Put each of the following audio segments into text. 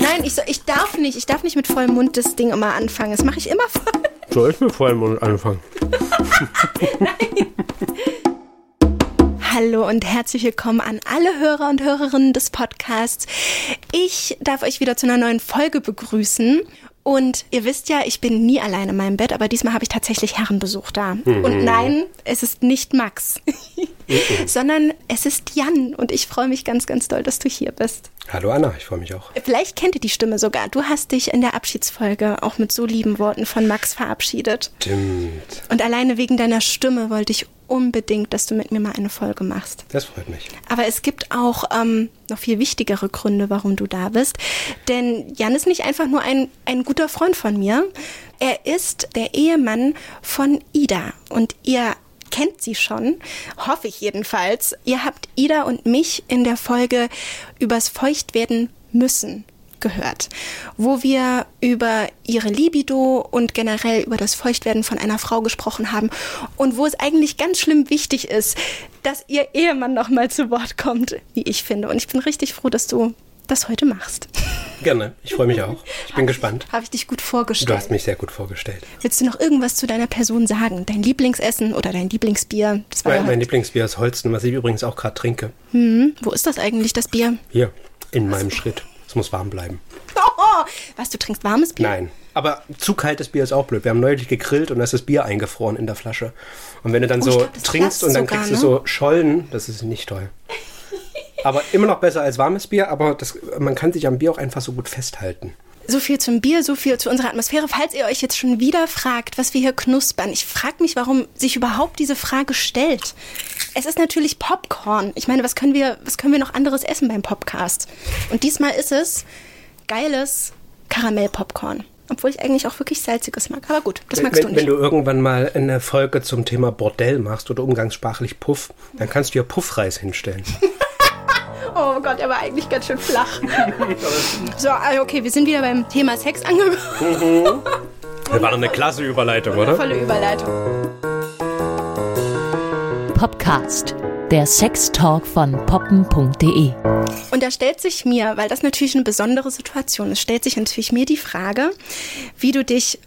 Nein, ich, so, ich darf nicht. Ich darf nicht mit vollem Mund das Ding immer anfangen. Das mache ich immer voll. Soll ich mit vollem Mund anfangen? Hallo und herzlich willkommen an alle Hörer und Hörerinnen des Podcasts. Ich darf euch wieder zu einer neuen Folge begrüßen. Und ihr wisst ja, ich bin nie allein in meinem Bett, aber diesmal habe ich tatsächlich Herrenbesuch da. Mhm. Und nein, es ist nicht Max. sondern es ist Jan. Und ich freue mich ganz, ganz doll, dass du hier bist. Hallo Anna, ich freue mich auch. Vielleicht kennt ihr die Stimme sogar. Du hast dich in der Abschiedsfolge auch mit so lieben Worten von Max verabschiedet. Stimmt. Und alleine wegen deiner Stimme wollte ich unbedingt, dass du mit mir mal eine Folge machst. Das freut mich. Aber es gibt auch ähm, noch viel wichtigere Gründe, warum du da bist. Denn Jan ist nicht einfach nur ein, ein guter Freund von mir. Er ist der Ehemann von Ida. Und ihr kennt sie schon, hoffe ich jedenfalls. Ihr habt Ida und mich in der Folge übers Feuchtwerden müssen gehört, wo wir über ihre Libido und generell über das Feuchtwerden von einer Frau gesprochen haben und wo es eigentlich ganz schlimm wichtig ist, dass ihr Ehemann noch mal zu Wort kommt, wie ich finde. Und ich bin richtig froh, dass du das heute machst. Gerne, ich freue mich auch. Ich bin gespannt. Habe ich dich gut vorgestellt? Du hast mich sehr gut vorgestellt. Willst du noch irgendwas zu deiner Person sagen? Dein Lieblingsessen oder dein Lieblingsbier? Das war mein, mein Lieblingsbier ist Holsten, was ich übrigens auch gerade trinke. Hm, wo ist das eigentlich, das Bier? Hier, in meinem Schritt. Es muss warm bleiben. Oh, was, du trinkst warmes Bier? Nein. Aber zu kaltes Bier ist auch blöd. Wir haben neulich gegrillt und da ist das Bier eingefroren in der Flasche. Und wenn du dann oh, so glaub, trinkst und dann sogar, kriegst du ne? so Schollen, das ist nicht toll. Aber immer noch besser als warmes Bier, aber das, man kann sich am Bier auch einfach so gut festhalten. So viel zum Bier, so viel zu unserer Atmosphäre. Falls ihr euch jetzt schon wieder fragt, was wir hier knuspern, ich frage mich, warum sich überhaupt diese Frage stellt. Es ist natürlich Popcorn. Ich meine, was können wir, was können wir noch anderes essen beim Podcast? Und diesmal ist es geiles Karamellpopcorn. Obwohl ich eigentlich auch wirklich salziges mag. Aber gut, das magst wenn, du nicht. Wenn du irgendwann mal eine Folge zum Thema Bordell machst oder umgangssprachlich Puff, dann kannst du ja Puffreis hinstellen. oh Gott, er war eigentlich ganz schön flach. so, also okay, wir sind wieder beim Thema Sex angekommen. Mhm. Das war doch eine klasse Überleitung, oder? Volle Überleitung. Podcast, der Sextalk von poppen.de. Und da stellt sich mir, weil das natürlich eine besondere Situation ist, stellt sich natürlich mir die Frage, wie du dich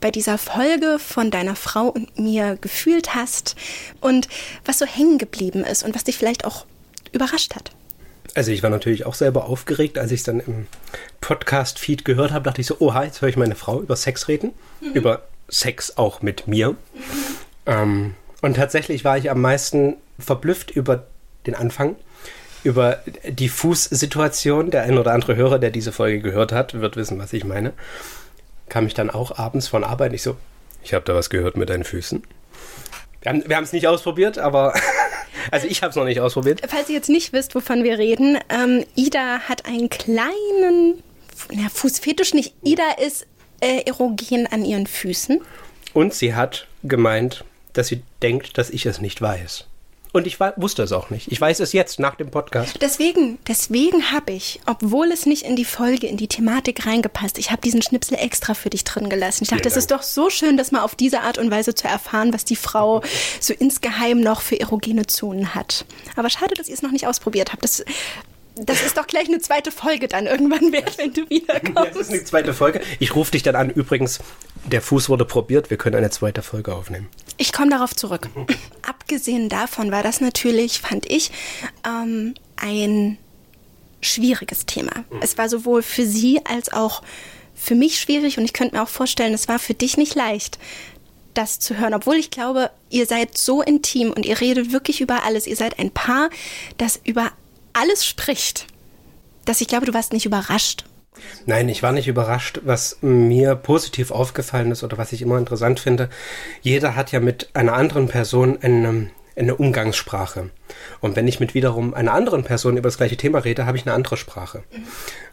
bei dieser Folge von deiner Frau und mir gefühlt hast und was so hängen geblieben ist und was dich vielleicht auch überrascht hat. Also ich war natürlich auch selber aufgeregt, als ich es dann im Podcast-Feed gehört habe, dachte ich so, oha, jetzt höre ich meine Frau über Sex reden, mhm. über Sex auch mit mir. Mhm. Ähm, und tatsächlich war ich am meisten verblüfft über den Anfang, über die Fußsituation. Der ein oder andere Hörer, der diese Folge gehört hat, wird wissen, was ich meine. Kam ich dann auch abends von Arbeit nicht so, ich habe da was gehört mit deinen Füßen. Wir haben es nicht ausprobiert, aber also ich habe es noch nicht ausprobiert. Falls ihr jetzt nicht wisst, wovon wir reden, ähm, Ida hat einen kleinen ja, Fußfetisch nicht. Ida ist äh, erogen an ihren Füßen. Und sie hat gemeint, dass sie denkt, dass ich es nicht weiß. Und ich wusste es auch nicht. Ich weiß es jetzt nach dem Podcast. Deswegen, deswegen habe ich, obwohl es nicht in die Folge, in die Thematik reingepasst, ich habe diesen Schnipsel extra für dich drin gelassen. Ich dachte, es ist doch so schön, das mal auf diese Art und Weise zu erfahren, was die Frau so insgeheim noch für erogene Zonen hat. Aber schade, dass ihr es noch nicht ausprobiert habt. Das das ist doch gleich eine zweite Folge dann irgendwann wert, wenn du wiederkommst. Das ist eine zweite Folge. Ich rufe dich dann an. Übrigens, der Fuß wurde probiert. Wir können eine zweite Folge aufnehmen. Ich komme darauf zurück. Abgesehen davon war das natürlich, fand ich, ähm, ein schwieriges Thema. Mhm. Es war sowohl für sie als auch für mich schwierig und ich könnte mir auch vorstellen, es war für dich nicht leicht, das zu hören, obwohl ich glaube, ihr seid so intim und ihr redet wirklich über alles. Ihr seid ein Paar, das über alles spricht, dass ich glaube, du warst nicht überrascht. Nein, ich war nicht überrascht. Was mir positiv aufgefallen ist oder was ich immer interessant finde, jeder hat ja mit einer anderen Person eine, eine Umgangssprache. Und wenn ich mit wiederum einer anderen Person über das gleiche Thema rede, habe ich eine andere Sprache.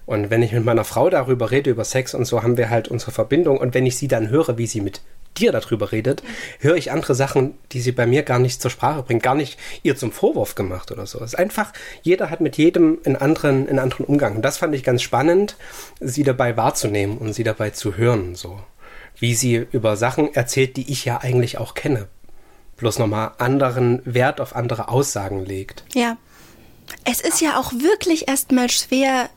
Und wenn ich mit meiner Frau darüber rede, über Sex und so, haben wir halt unsere Verbindung. Und wenn ich sie dann höre, wie sie mit dir darüber redet, höre ich andere Sachen, die sie bei mir gar nicht zur Sprache bringt, gar nicht ihr zum Vorwurf gemacht oder so. Es ist einfach, jeder hat mit jedem einen anderen, einen anderen Umgang. Und das fand ich ganz spannend, sie dabei wahrzunehmen und sie dabei zu hören, so. Wie sie über Sachen erzählt, die ich ja eigentlich auch kenne. Bloß nochmal anderen Wert auf andere Aussagen legt. Ja. Es ist ja auch wirklich erstmal schwer,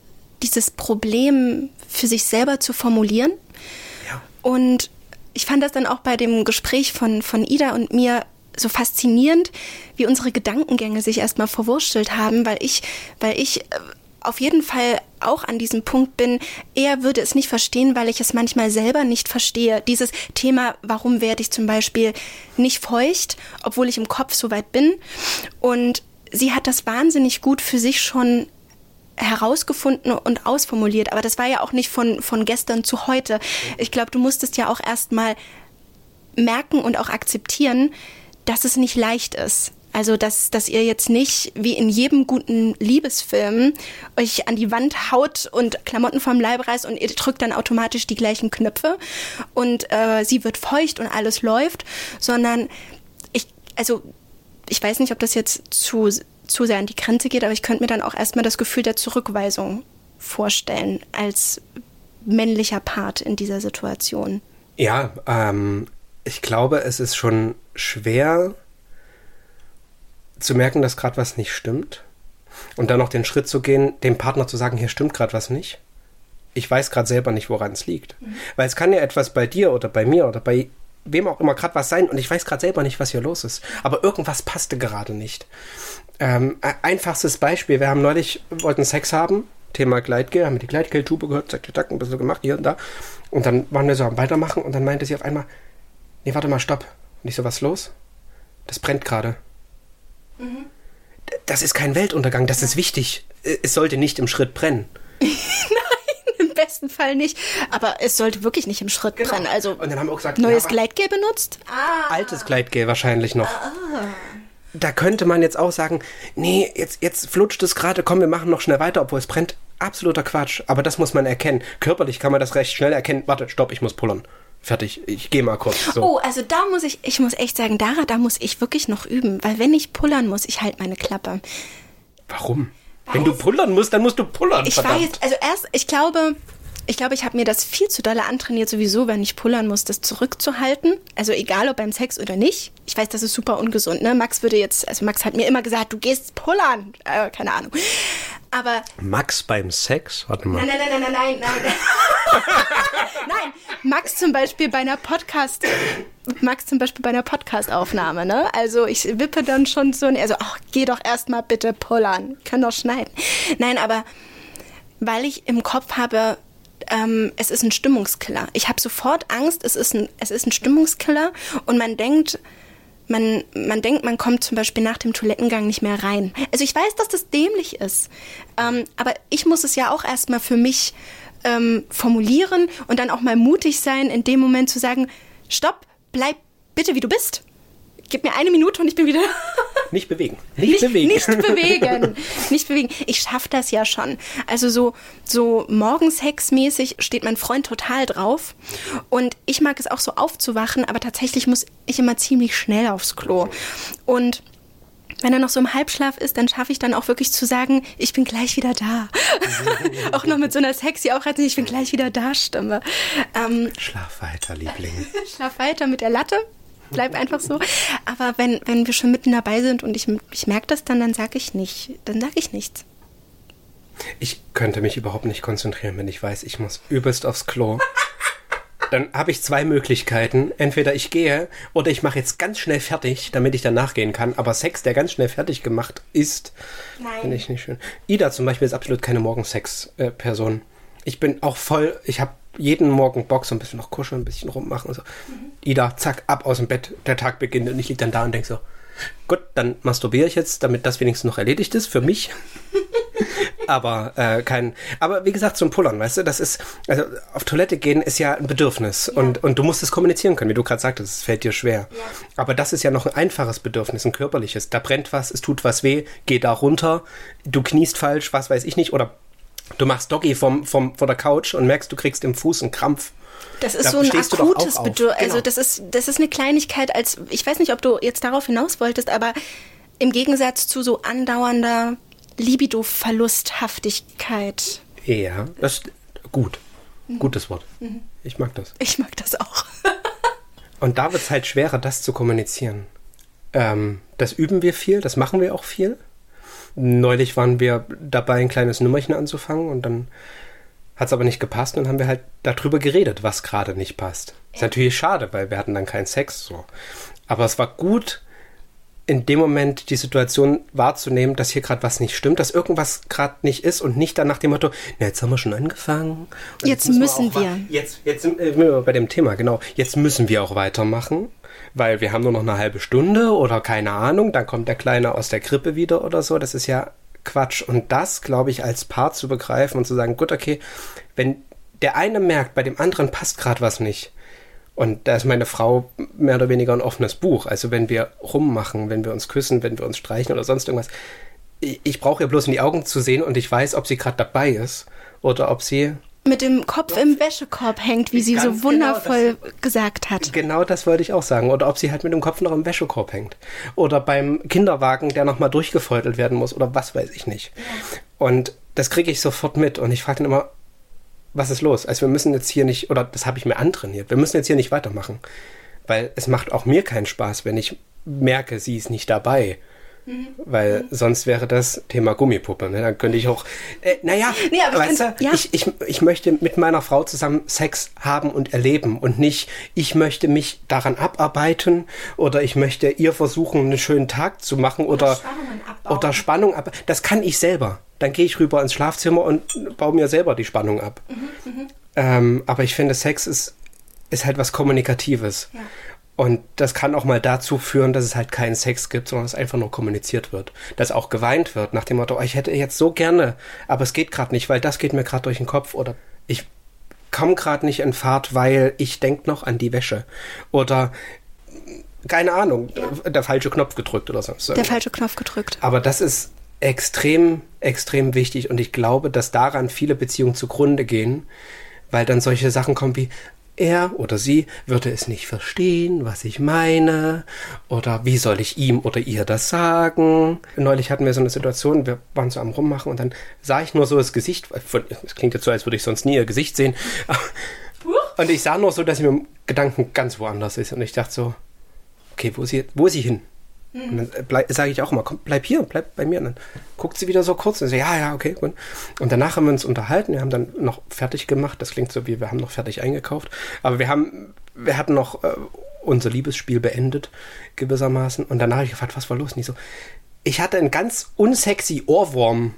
dieses Problem für sich selber zu formulieren. Ja. Und ich fand das dann auch bei dem Gespräch von, von Ida und mir so faszinierend, wie unsere Gedankengänge sich erstmal verwurstelt haben, weil ich, weil ich äh, auf jeden Fall auch an diesem Punkt bin, er würde es nicht verstehen, weil ich es manchmal selber nicht verstehe. Dieses Thema, warum werde ich zum Beispiel nicht feucht, obwohl ich im Kopf so weit bin. Und sie hat das wahnsinnig gut für sich schon herausgefunden und ausformuliert. Aber das war ja auch nicht von, von gestern zu heute. Ich glaube, du musstest ja auch erstmal merken und auch akzeptieren, dass es nicht leicht ist. Also, dass, dass ihr jetzt nicht wie in jedem guten Liebesfilm euch an die Wand haut und Klamotten vom Leib reißt und ihr drückt dann automatisch die gleichen Knöpfe und äh, sie wird feucht und alles läuft, sondern ich, also, ich weiß nicht, ob das jetzt zu, zu sehr an die Grenze geht, aber ich könnte mir dann auch erstmal das Gefühl der Zurückweisung vorstellen als männlicher Part in dieser Situation. Ja, ähm, ich glaube, es ist schon schwer zu merken, dass gerade was nicht stimmt. Und dann noch den Schritt zu gehen, dem Partner zu sagen, hier stimmt gerade was nicht. Ich weiß gerade selber nicht, woran es liegt. Mhm. Weil es kann ja etwas bei dir oder bei mir oder bei wem auch immer gerade was sein und ich weiß gerade selber nicht, was hier los ist. Aber irgendwas passte gerade nicht. Ähm, einfachstes Beispiel, wir haben neulich, wollten Sex haben, Thema Gleitgel, haben wir die Gleitgel-Tube gehört, zack, zack, ein bisschen gemacht, hier und da. Und dann waren wir so am Weitermachen und dann meinte sie auf einmal, nee, warte mal, stopp. Und ich so, was los? Das brennt gerade. Mhm. Das ist kein Weltuntergang, das ist wichtig. Es sollte nicht im Schritt brennen. Nein, im besten Fall nicht. Aber es sollte wirklich nicht im Schritt genau. brennen. Also und dann haben wir auch gesagt, neues ja, Gleitgel benutzt? Ah. Altes Gleitgel wahrscheinlich noch. Ah. Da könnte man jetzt auch sagen, nee, jetzt, jetzt flutscht es gerade, komm, wir machen noch schnell weiter, obwohl es brennt. Absoluter Quatsch. Aber das muss man erkennen. Körperlich kann man das recht schnell erkennen. Warte, stopp, ich muss pullern. Fertig, ich gehe mal kurz. So. Oh, also da muss ich, ich muss echt sagen, Dara, da muss ich wirklich noch üben, weil wenn ich pullern muss, ich halte meine Klappe. Warum? Weiß. Wenn du pullern musst, dann musst du pullern. Ich verdammt. weiß, also erst, ich glaube, ich glaube, ich habe mir das viel zu dolle antrainiert, sowieso, wenn ich pullern muss, das zurückzuhalten. Also egal, ob beim Sex oder nicht. Ich weiß, das ist super ungesund. Ne? Max würde jetzt, also Max hat mir immer gesagt, du gehst pullern. Äh, keine Ahnung. Aber. Max beim Sex? Warte mal. Nein, nein, nein, nein, nein, nein. nein, Max zum Beispiel bei einer Podcast, Max zum Beispiel bei einer Podcastaufnahme, ne? Also ich wippe dann schon so, also, ach, geh doch erstmal bitte pullern. Können doch schneiden. Nein, aber weil ich im Kopf habe, ähm, es ist ein Stimmungskiller. Ich habe sofort Angst, es ist ein, es ist ein Stimmungskiller und man denkt, man, man denkt, man kommt zum Beispiel nach dem Toilettengang nicht mehr rein. Also ich weiß, dass das dämlich ist, ähm, aber ich muss es ja auch erstmal für mich ähm, formulieren und dann auch mal mutig sein, in dem Moment zu sagen, stopp, bleib bitte wie du bist gib mir eine Minute und ich bin wieder. Nicht bewegen. Nicht, nicht bewegen. Nicht bewegen. Nicht bewegen. Ich schaffe das ja schon. Also so, so morgens hexmäßig steht mein Freund total drauf. Und ich mag es auch so aufzuwachen, aber tatsächlich muss ich immer ziemlich schnell aufs Klo. Und wenn er noch so im Halbschlaf ist, dann schaffe ich dann auch wirklich zu sagen, ich bin gleich wieder da. auch noch mit so einer sexy auch ich bin gleich wieder da Stimme. Ähm, Schlaf weiter, Liebling. Schlaf weiter mit der Latte bleib einfach so. Aber wenn, wenn wir schon mitten dabei sind und ich, ich merke das dann, dann sage ich nicht. Dann sage ich nichts. Ich könnte mich überhaupt nicht konzentrieren, wenn ich weiß, ich muss übelst aufs Klo. Dann habe ich zwei Möglichkeiten. Entweder ich gehe oder ich mache jetzt ganz schnell fertig, damit ich danach gehen kann. Aber Sex, der ganz schnell fertig gemacht ist, finde ich nicht schön. Ida zum Beispiel ist absolut keine Morgensex-Person. Ich bin auch voll, ich habe jeden Morgen Bock, so ein bisschen noch kuscheln, ein bisschen rummachen und so. Mhm. Ida, zack, ab aus dem Bett, der Tag beginnt und ich liege dann da und denke so, gut, dann masturbiere ich jetzt, damit das wenigstens noch erledigt ist für mich. aber äh, kein. Aber wie gesagt, zum Pullern, weißt du, das ist, also auf Toilette gehen ist ja ein Bedürfnis ja. und, und du musst es kommunizieren können, wie du gerade sagtest, es fällt dir schwer. Ja. Aber das ist ja noch ein einfaches Bedürfnis, ein körperliches. Da brennt was, es tut was weh, geh da runter, du kniest falsch, was weiß ich nicht, oder Du machst Doggy vom, vom, vor der Couch und merkst, du kriegst im Fuß einen Krampf. Das ist da so ein akutes Bedürfnis. Genau. Also das ist, das ist eine Kleinigkeit als, ich weiß nicht, ob du jetzt darauf hinaus wolltest, aber im Gegensatz zu so andauernder Libido-Verlusthaftigkeit. Ja, das ist gut. Mhm. Gutes Wort. Mhm. Ich mag das. Ich mag das auch. und da wird es halt schwerer, das zu kommunizieren. Ähm, das üben wir viel, das machen wir auch viel. Neulich waren wir dabei, ein kleines Nummerchen anzufangen und dann hat es aber nicht gepasst und haben wir halt darüber geredet, was gerade nicht passt. Ist natürlich schade, weil wir hatten dann keinen Sex so. Aber es war gut, in dem Moment die Situation wahrzunehmen, dass hier gerade was nicht stimmt, dass irgendwas gerade nicht ist und nicht dann nach dem Motto, na, jetzt haben wir schon angefangen. Jetzt, jetzt müssen wir. wir. Jetzt, jetzt sind wir bei dem Thema, genau. Jetzt müssen wir auch weitermachen, weil wir haben nur noch eine halbe Stunde oder keine Ahnung, dann kommt der Kleine aus der Krippe wieder oder so. Das ist ja Quatsch. Und das, glaube ich, als Paar zu begreifen und zu sagen, gut, okay, wenn der eine merkt, bei dem anderen passt gerade was nicht, und da ist meine Frau mehr oder weniger ein offenes Buch. Also wenn wir rummachen, wenn wir uns küssen, wenn wir uns streichen oder sonst irgendwas. Ich, ich brauche ihr bloß in die Augen zu sehen und ich weiß, ob sie gerade dabei ist oder ob sie mit dem Kopf im Wäschekorb hängt, wie sie so genau wundervoll genau das, gesagt hat. Genau das wollte ich auch sagen. Oder ob sie halt mit dem Kopf noch im Wäschekorb hängt. Oder beim Kinderwagen, der nochmal durchgefeutelt werden muss. Oder was weiß ich nicht. Und das kriege ich sofort mit. Und ich frage dann immer, was ist los? Also wir müssen jetzt hier nicht, oder das habe ich mir antrainiert, wir müssen jetzt hier nicht weitermachen. Weil es macht auch mir keinen Spaß, wenn ich merke, sie ist nicht dabei. Mhm. Weil mhm. sonst wäre das Thema Gummipuppe. Ne? Dann könnte ich auch, äh, naja, nee, weißt du, ja. ich, ich, ich möchte mit meiner Frau zusammen Sex haben und erleben und nicht, ich möchte mich daran abarbeiten oder ich möchte ihr versuchen, einen schönen Tag zu machen oder, oder, oder Spannung ab. Das kann ich selber dann gehe ich rüber ins Schlafzimmer und baue mir selber die Spannung ab. Mhm, mhm, ähm, aber ich finde, Sex ist, ist halt was Kommunikatives. Ja. Und das kann auch mal dazu führen, dass es halt keinen Sex gibt, sondern dass einfach nur kommuniziert wird. Dass auch geweint wird nach dem Motto, oh, ich hätte jetzt so gerne, aber es geht gerade nicht, weil das geht mir gerade durch den Kopf oder ich komme gerade nicht in Fahrt, weil ich denke noch an die Wäsche. Oder keine Ahnung, ja. der falsche Knopf gedrückt oder so. Der falsche Knopf gedrückt. Aber das ist extrem, extrem wichtig und ich glaube, dass daran viele Beziehungen zugrunde gehen, weil dann solche Sachen kommen wie, er oder sie würde es nicht verstehen, was ich meine, oder wie soll ich ihm oder ihr das sagen. Neulich hatten wir so eine Situation, wir waren so am Rummachen und dann sah ich nur so das Gesicht, es klingt jetzt so, als würde ich sonst nie ihr Gesicht sehen, und ich sah nur so, dass sie mit dem Gedanken ganz woanders ist und ich dachte so, okay, wo ist sie, wo ist sie hin? Und dann sage ich auch immer, komm, bleib hier, bleib bei mir. Und dann guckt sie wieder so kurz und so, ja, ja, okay. Gut. Und danach haben wir uns unterhalten, wir haben dann noch fertig gemacht. Das klingt so wie, wir haben noch fertig eingekauft. Aber wir haben, wir hatten noch äh, unser Liebesspiel beendet, gewissermaßen. Und danach habe ich gefragt, was war los? Und ich so, ich hatte einen ganz unsexy Ohrwurm.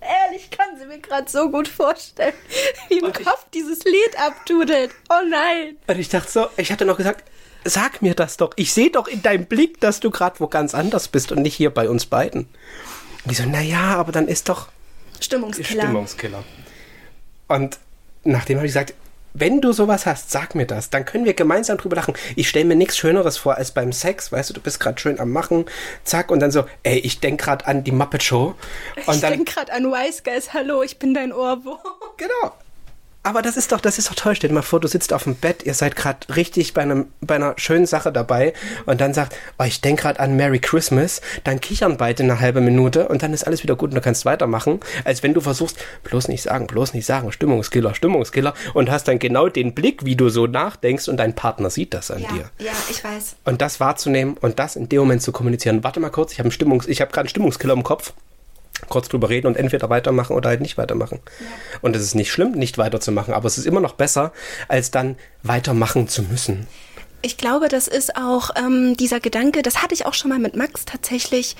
Ehrlich, kann sie mir gerade so gut vorstellen, wie im Kopf dieses Lied abtudelt. Oh nein. Und ich dachte so, ich hatte noch gesagt, sag mir das doch. Ich sehe doch in deinem Blick, dass du gerade wo ganz anders bist und nicht hier bei uns beiden. Und die so, naja, aber dann ist doch Stimmungskiller. Stimmungskiller. Und nachdem habe ich gesagt, wenn du sowas hast, sag mir das. Dann können wir gemeinsam drüber lachen. Ich stelle mir nichts Schöneres vor als beim Sex. Weißt du, du bist gerade schön am Machen, zack, und dann so, ey, ich denk gerade an die Muppet Show. Und ich denk gerade an Wise Guys. Hallo, ich bin dein Ohrwurm. Genau. Aber das ist doch, das ist doch toll. Stell dir mal vor, du sitzt auf dem Bett, ihr seid gerade richtig bei einem, bei einer schönen Sache dabei und dann sagt, oh, ich denk gerade an Merry Christmas, dann kichern beide eine halbe Minute und dann ist alles wieder gut und du kannst weitermachen, als wenn du versuchst, bloß nicht sagen, bloß nicht sagen, Stimmungskiller, Stimmungskiller und hast dann genau den Blick, wie du so nachdenkst und dein Partner sieht das an ja, dir. Ja, ich weiß. Und das wahrzunehmen und das in dem Moment zu kommunizieren. Warte mal kurz, ich habe Stimmungs, ich habe gerade einen Stimmungskiller im Kopf kurz drüber reden und entweder weitermachen oder halt nicht weitermachen. Ja. Und es ist nicht schlimm, nicht weiterzumachen, aber es ist immer noch besser, als dann weitermachen zu müssen. Ich glaube, das ist auch ähm, dieser Gedanke, das hatte ich auch schon mal mit Max tatsächlich,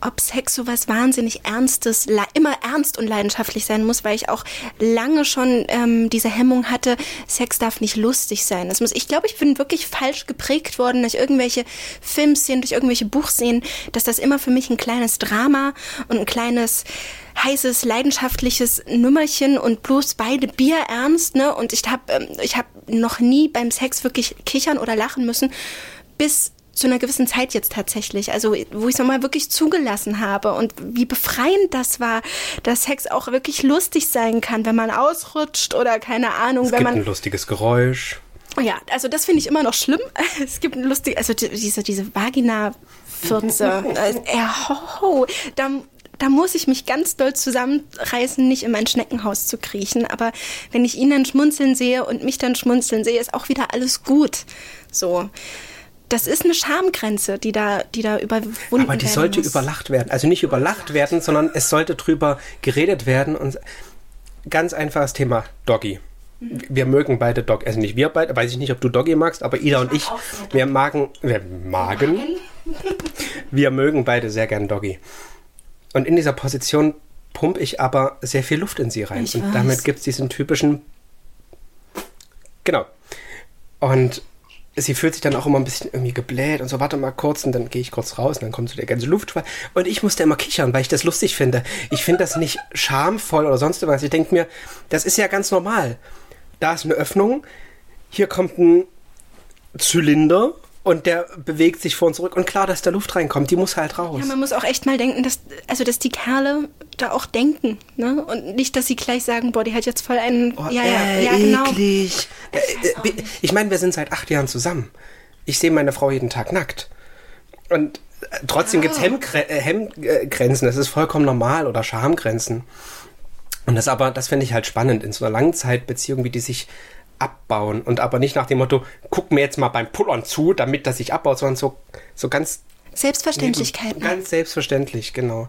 ob Sex so was wahnsinnig Ernstes, immer ernst und leidenschaftlich sein muss, weil ich auch lange schon ähm, diese Hemmung hatte, Sex darf nicht lustig sein. Das muss, ich glaube, ich bin wirklich falsch geprägt worden durch irgendwelche Filmszenen, durch irgendwelche Buchszenen, dass das immer für mich ein kleines Drama und ein kleines heißes, leidenschaftliches Nummerchen und bloß beide Bier ernst, ne? Und ich habe ähm, ich hab noch nie beim Sex wirklich kichern oder lachen müssen, bis zu einer gewissen Zeit jetzt tatsächlich, also wo ich es nochmal wirklich zugelassen habe und wie befreiend das war, dass Sex auch wirklich lustig sein kann, wenn man ausrutscht oder keine Ahnung, es wenn gibt man ein lustiges Geräusch. Ja, also das finde ich immer noch schlimm. Es gibt ein lustig, also diese diese Vagina Fürze, äh, ho, ho, da da muss ich mich ganz doll zusammenreißen, nicht in mein Schneckenhaus zu kriechen. Aber wenn ich ihn dann schmunzeln sehe und mich dann schmunzeln sehe, ist auch wieder alles gut. So. Das ist eine Schamgrenze, die da, die da überwunden werden Aber die sollte muss. überlacht werden. Also nicht überlacht werden, sondern es sollte drüber geredet werden. Und ganz einfaches Thema, Doggy. Wir mögen beide Doggy. Also nicht wir beide, weiß ich nicht, ob du Doggy magst, aber Ida und ich, wir magen, wir magen, wir mögen beide sehr gern Doggy. Und in dieser Position pumpe ich aber sehr viel Luft in sie rein. Ich und weiß. damit gibt es diesen typischen. Genau. Und sie fühlt sich dann auch immer ein bisschen irgendwie gebläht und so, warte mal kurz und dann gehe ich kurz raus und dann kommt so der ganze Luftschwall. Und ich musste immer kichern, weil ich das lustig finde. Ich finde das nicht schamvoll oder sonst was. Ich denke mir, das ist ja ganz normal. Da ist eine Öffnung, hier kommt ein Zylinder und der bewegt sich vor und zurück. Und klar, dass da Luft reinkommt, die muss halt raus. Ja, man muss auch echt mal denken, dass, also, dass die Kerle da auch denken, ne? Und nicht, dass sie gleich sagen, boah, die hat jetzt voll einen, Oh, ja, ja, äh, ja, genau. eklig. Äh, äh, ich meine, wir sind seit acht Jahren zusammen. Ich sehe meine Frau jeden Tag nackt. Und äh, trotzdem gibt's Hemmgre äh, Hemmgrenzen. Das ist vollkommen normal oder Schamgrenzen. Und das aber, das finde ich halt spannend in so einer Langzeitbeziehung, wie die sich abbauen. Und aber nicht nach dem Motto, guck mir jetzt mal beim Pullern zu, damit das sich abbaut, sondern so, so ganz, Selbstverständlichkeiten. ganz selbstverständlich, genau.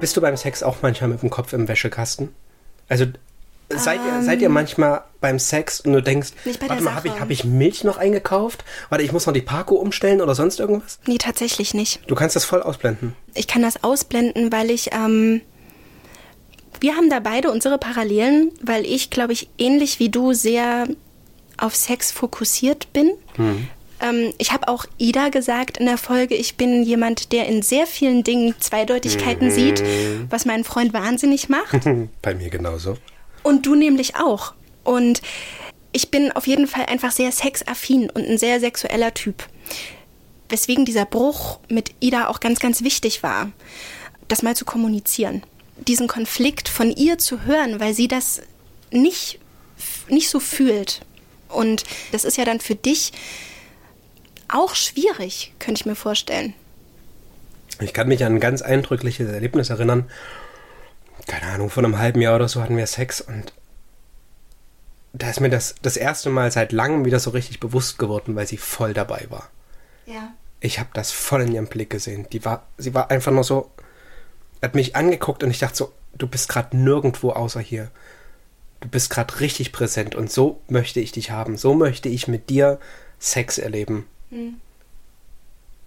Bist du beim Sex auch manchmal mit dem Kopf im Wäschekasten? Also seid, ihr, seid ihr manchmal beim Sex und du denkst, warte mal, habe ich, hab ich Milch noch eingekauft? Warte, ich muss noch die Parko umstellen oder sonst irgendwas? Nee, tatsächlich nicht. Du kannst das voll ausblenden. Ich kann das ausblenden, weil ich, ähm, wir haben da beide unsere Parallelen, weil ich, glaube ich, ähnlich wie du sehr auf Sex fokussiert bin. Ähm, ich habe auch Ida gesagt in der Folge, ich bin jemand, der in sehr vielen Dingen Zweideutigkeiten sieht, was meinen Freund wahnsinnig macht. Bei mir genauso. Und du nämlich auch. Und ich bin auf jeden Fall einfach sehr sexaffin und ein sehr sexueller Typ. Weswegen dieser Bruch mit Ida auch ganz, ganz wichtig war, das mal zu kommunizieren. Diesen Konflikt von ihr zu hören, weil sie das nicht, nicht so fühlt. Und das ist ja dann für dich auch schwierig, könnte ich mir vorstellen. Ich kann mich an ein ganz eindrückliches Erlebnis erinnern. Keine Ahnung, vor einem halben Jahr oder so hatten wir Sex und da ist mir das das erste Mal seit langem wieder so richtig bewusst geworden, weil sie voll dabei war. Ja. Ich habe das voll in ihrem Blick gesehen. Die war, sie war einfach nur so, hat mich angeguckt und ich dachte so, du bist gerade nirgendwo außer hier. Du bist gerade richtig präsent und so möchte ich dich haben. So möchte ich mit dir Sex erleben.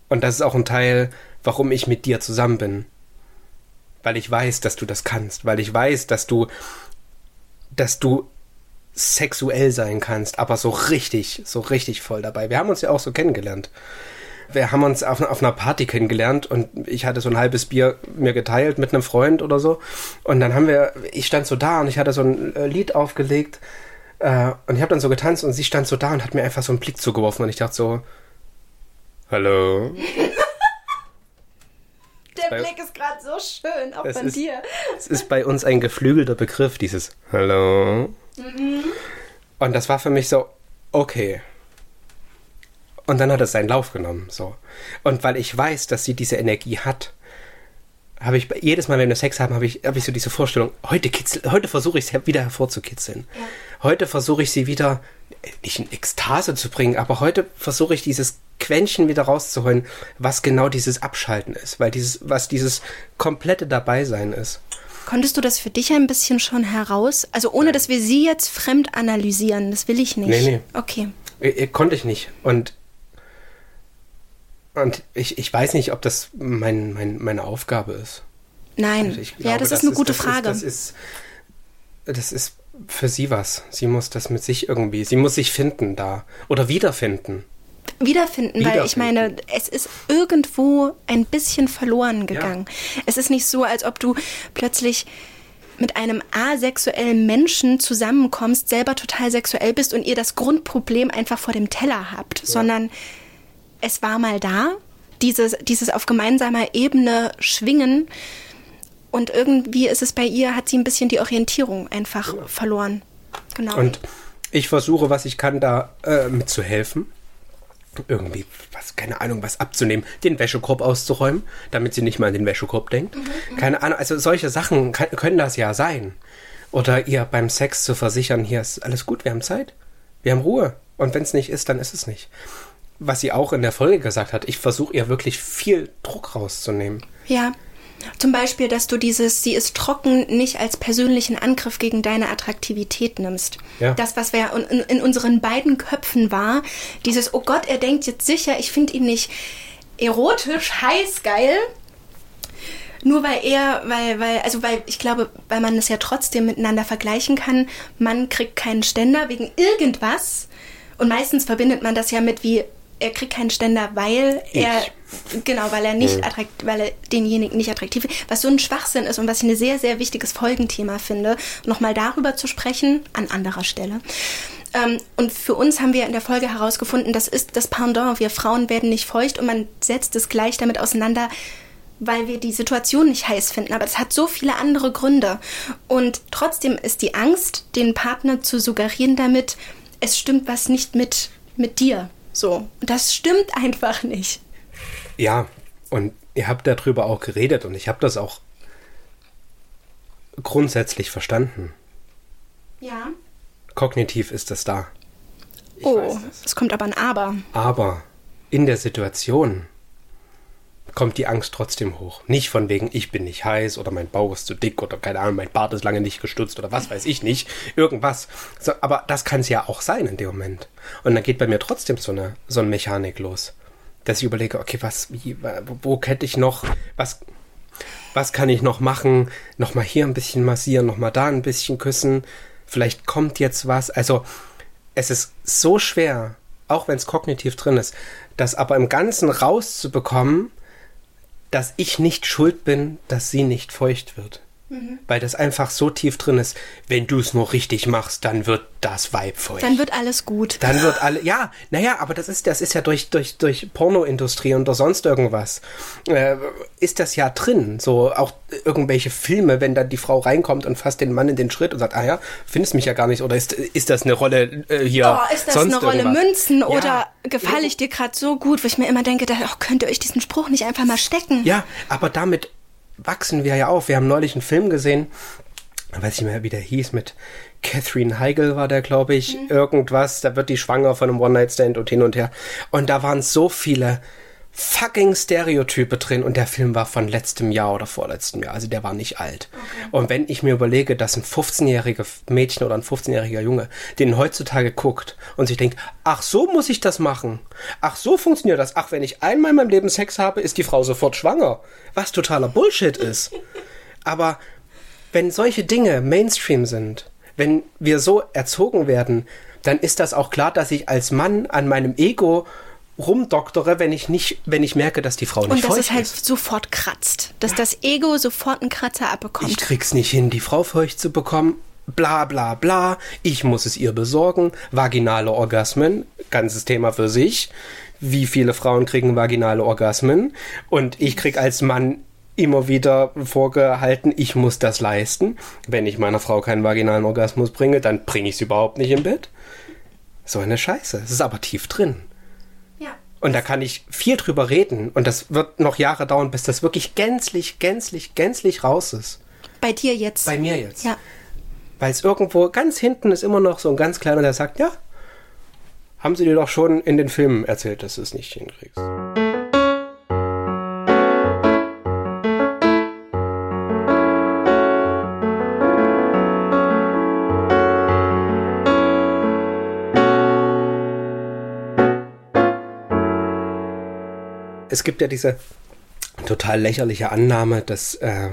Und das ist auch ein Teil, warum ich mit dir zusammen bin. Weil ich weiß, dass du das kannst. Weil ich weiß, dass du, dass du sexuell sein kannst, aber so richtig, so richtig voll dabei. Wir haben uns ja auch so kennengelernt. Wir haben uns auf, auf einer Party kennengelernt und ich hatte so ein halbes Bier mir geteilt mit einem Freund oder so. Und dann haben wir, ich stand so da und ich hatte so ein äh, Lied aufgelegt äh, und ich habe dann so getanzt und sie stand so da und hat mir einfach so einen Blick zugeworfen und ich dachte so, hallo. Der Bei- Blick ist gerade so schön, auch von ist- dir. Es ist bei uns ein geflügelter Begriff, dieses Hallo. Und das war für mich so, okay. Und dann hat es seinen Lauf genommen, so. Und weil ich weiß, dass sie diese Energie hat, habe ich jedes Mal, wenn wir Sex haben, habe ich, habe ich so diese Vorstellung, heute kitzel, heute versuche ich es wieder hervorzukitzeln. Heute versuche ich sie wieder, äh, nicht in Ekstase zu bringen, aber heute versuche ich dieses Quäntchen wieder rauszuholen, was genau dieses Abschalten ist, weil dieses, was dieses komplette Dabeisein ist. Konntest du das für dich ein bisschen schon heraus? Also ohne, dass wir sie jetzt fremd analysieren, das will ich nicht. Nee, nee. Okay. Äh, äh, Konnte ich nicht. Und, und ich, ich weiß nicht, ob das mein, mein, meine Aufgabe ist. Nein. Also ich ja, glaube, das ist eine gute das Frage. Ist, das, ist, das ist für sie was. Sie muss das mit sich irgendwie, sie muss sich finden da. Oder wiederfinden. Wiederfinden, weil ich meine, es ist irgendwo ein bisschen verloren gegangen. Es ist nicht so, als ob du plötzlich mit einem asexuellen Menschen zusammenkommst, selber total sexuell bist und ihr das Grundproblem einfach vor dem Teller habt, sondern es war mal da, dieses, dieses auf gemeinsamer Ebene schwingen und irgendwie ist es bei ihr, hat sie ein bisschen die Orientierung einfach verloren. Genau. Und ich versuche, was ich kann, da äh, mitzuhelfen. Irgendwie, was, keine Ahnung, was abzunehmen, den Wäschekorb auszuräumen, damit sie nicht mal an den Wäschekorb denkt. Mhm, keine Ahnung, also solche Sachen kann, können das ja sein. Oder ihr beim Sex zu versichern, hier ist alles gut, wir haben Zeit, wir haben Ruhe. Und wenn es nicht ist, dann ist es nicht. Was sie auch in der Folge gesagt hat, ich versuche ihr wirklich viel Druck rauszunehmen. Ja, zum Beispiel, dass du dieses Sie ist trocken nicht als persönlichen Angriff gegen deine Attraktivität nimmst. Ja. Das, was wir in, in unseren beiden Köpfen war, dieses, oh Gott, er denkt jetzt sicher, ich finde ihn nicht erotisch, heiß, geil. Nur weil er, weil, weil, also weil, ich glaube, weil man es ja trotzdem miteinander vergleichen kann, man kriegt keinen Ständer wegen irgendwas. Und meistens verbindet man das ja mit wie, er kriegt keinen Ständer, weil er genau, weil er nicht mhm. attraktiv, weil er denjenigen nicht attraktiv ist, was so ein Schwachsinn ist und was ich ein sehr sehr wichtiges Folgenthema finde, nochmal darüber zu sprechen an anderer Stelle. Ähm, und für uns haben wir in der Folge herausgefunden, das ist das Pendant. Wir Frauen werden nicht feucht und man setzt es gleich damit auseinander, weil wir die Situation nicht heiß finden. Aber es hat so viele andere Gründe. Und trotzdem ist die Angst, den Partner zu suggerieren damit, es stimmt was nicht mit, mit dir. So, das stimmt einfach nicht. Ja, und ihr habt darüber auch geredet und ich habe das auch grundsätzlich verstanden. Ja. Kognitiv ist das da. Ich oh, es kommt aber ein Aber. Aber in der Situation kommt die Angst trotzdem hoch. Nicht von wegen, ich bin nicht heiß oder mein Bauch ist zu dick oder keine Ahnung, mein Bart ist lange nicht gestutzt oder was weiß ich nicht. Irgendwas. So, aber das kann es ja auch sein in dem Moment. Und dann geht bei mir trotzdem so eine, so eine Mechanik los. Dass ich überlege, okay, was, wie, wo hätte ich noch, was, was kann ich noch machen? Nochmal hier ein bisschen massieren, nochmal da ein bisschen küssen. Vielleicht kommt jetzt was. Also, es ist so schwer, auch wenn es kognitiv drin ist, das aber im Ganzen rauszubekommen, dass ich nicht schuld bin, dass sie nicht feucht wird. Mhm. Weil das einfach so tief drin ist. Wenn du es nur richtig machst, dann wird das Weib feucht. Dann wird alles gut. Dann wird alle, ja, naja, aber das ist, das ist ja durch, durch, durch Pornoindustrie oder sonst irgendwas, äh, ist das ja drin. So auch irgendwelche Filme, wenn dann die Frau reinkommt und fasst den Mann in den Schritt und sagt, ah ja, findest mich ja gar nicht. Oder ist, ist das eine Rolle äh, hier? Oh, ist das eine Rolle irgendwas? Münzen ja. oder gefalle ich dir gerade so gut, wo ich mir immer denke, da, oh, könnt ihr euch diesen Spruch nicht einfach mal stecken? Ja, aber damit wachsen wir ja auf. Wir haben neulich einen Film gesehen, weiß ich mehr, wie der hieß, mit Catherine Heigl war der, glaube ich, mhm. irgendwas. Da wird die schwanger von einem One-Night-Stand und hin und her. Und da waren so viele fucking Stereotype drin und der Film war von letztem Jahr oder vorletztem Jahr, also der war nicht alt. Okay. Und wenn ich mir überlege, dass ein 15-jähriger Mädchen oder ein 15-jähriger Junge den heutzutage guckt und sich denkt, ach so muss ich das machen, ach so funktioniert das, ach wenn ich einmal in meinem Leben Sex habe, ist die Frau sofort schwanger, was totaler Bullshit ist. Aber wenn solche Dinge Mainstream sind, wenn wir so erzogen werden, dann ist das auch klar, dass ich als Mann an meinem Ego rumdoktere, wenn ich nicht, wenn ich merke, dass die Frau nicht Und dass feucht es halt ist. sofort kratzt, dass ja. das Ego sofort einen Kratzer abbekommt. Ich krieg's nicht hin, die Frau feucht zu bekommen. Bla bla bla. Ich muss es ihr besorgen. Vaginale Orgasmen, ganzes Thema für sich. Wie viele Frauen kriegen vaginale Orgasmen? Und ich krieg als Mann immer wieder vorgehalten, ich muss das leisten. Wenn ich meiner Frau keinen vaginalen Orgasmus bringe, dann bringe ich sie überhaupt nicht im Bett. So eine Scheiße. Es ist aber tief drin. Und da kann ich viel drüber reden. Und das wird noch Jahre dauern, bis das wirklich gänzlich, gänzlich, gänzlich raus ist. Bei dir jetzt? Bei mir jetzt. Ja. Weil es irgendwo ganz hinten ist immer noch so ein ganz kleiner, der sagt, ja, haben sie dir doch schon in den Filmen erzählt, dass du es nicht hinkriegst. Es gibt ja diese total lächerliche Annahme, dass äh,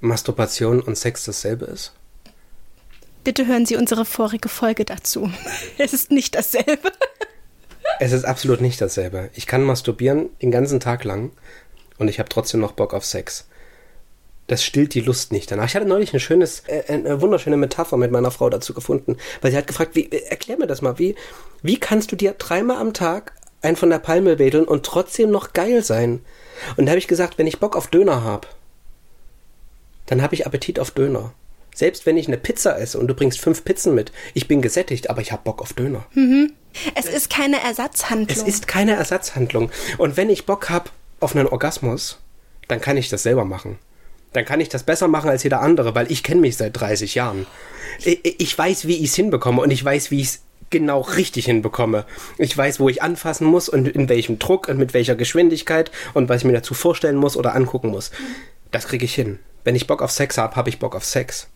Masturbation und Sex dasselbe ist. Bitte hören Sie unsere vorige Folge dazu. Es ist nicht dasselbe. Es ist absolut nicht dasselbe. Ich kann masturbieren den ganzen Tag lang und ich habe trotzdem noch Bock auf Sex. Das stillt die Lust nicht danach. Ich hatte neulich eine, schönes, äh, eine wunderschöne Metapher mit meiner Frau dazu gefunden, weil sie hat gefragt, wie, äh, erklär mir das mal, wie, wie kannst du dir dreimal am Tag einen von der Palme wedeln und trotzdem noch geil sein. Und da habe ich gesagt, wenn ich Bock auf Döner habe, dann habe ich Appetit auf Döner. Selbst wenn ich eine Pizza esse und du bringst fünf Pizzen mit, ich bin gesättigt, aber ich habe Bock auf Döner. Es ist keine Ersatzhandlung. Es ist keine Ersatzhandlung. Und wenn ich Bock habe auf einen Orgasmus, dann kann ich das selber machen. Dann kann ich das besser machen als jeder andere, weil ich kenne mich seit 30 Jahren. Ich, ich weiß, wie ich es hinbekomme und ich weiß, wie ich es genau richtig hinbekomme. Ich weiß, wo ich anfassen muss und in welchem Druck und mit welcher Geschwindigkeit und was ich mir dazu vorstellen muss oder angucken muss. Das kriege ich hin. Wenn ich Bock auf Sex habe, habe ich Bock auf Sex.